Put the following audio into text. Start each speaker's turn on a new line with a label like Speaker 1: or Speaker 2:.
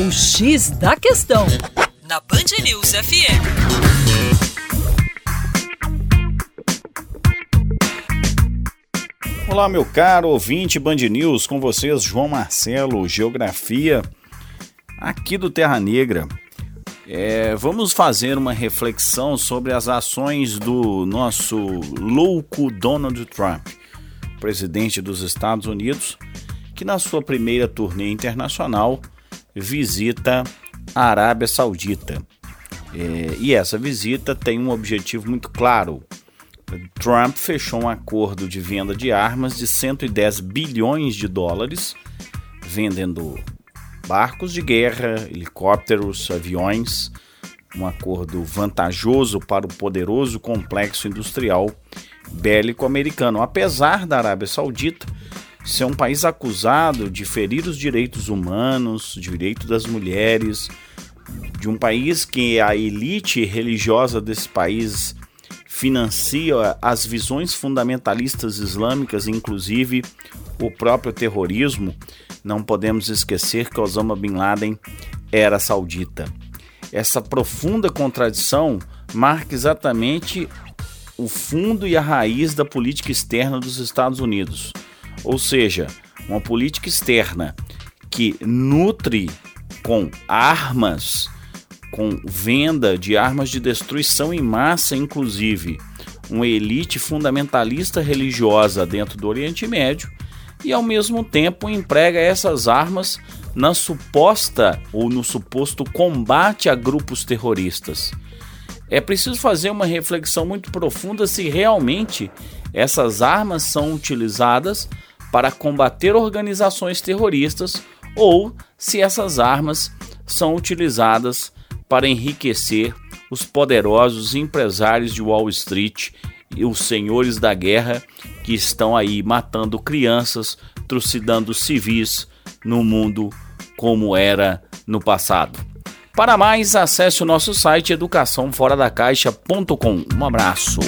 Speaker 1: O X da Questão, na Band News FM.
Speaker 2: Olá, meu caro ouvinte Band News, com vocês, João Marcelo, Geografia, aqui do Terra Negra. É, vamos fazer uma reflexão sobre as ações do nosso louco Donald Trump, presidente dos Estados Unidos, que na sua primeira turnê internacional visita a Arábia Saudita. É, e essa visita tem um objetivo muito claro. Trump fechou um acordo de venda de armas de 110 bilhões de dólares, vendendo barcos de guerra, helicópteros, aviões, um acordo vantajoso para o poderoso complexo industrial bélico americano. Apesar da Arábia Saudita ser um país acusado de ferir os direitos humanos, direito das mulheres, de um país que a elite religiosa desse país financia as visões fundamentalistas islâmicas, inclusive o próprio terrorismo. Não podemos esquecer que Osama Bin Laden era saudita. Essa profunda contradição marca exatamente o fundo e a raiz da política externa dos Estados Unidos. Ou seja, uma política externa que nutre com armas, com venda de armas de destruição em massa, inclusive, uma elite fundamentalista religiosa dentro do Oriente Médio e ao mesmo tempo emprega essas armas na suposta ou no suposto combate a grupos terroristas. É preciso fazer uma reflexão muito profunda se realmente essas armas são utilizadas para combater organizações terroristas ou se essas armas são utilizadas para enriquecer os poderosos empresários de Wall Street e os senhores da guerra que estão aí matando crianças, trucidando civis no mundo como era no passado. Para mais, acesse o nosso site educaçãoforadacaixa.com. Um abraço.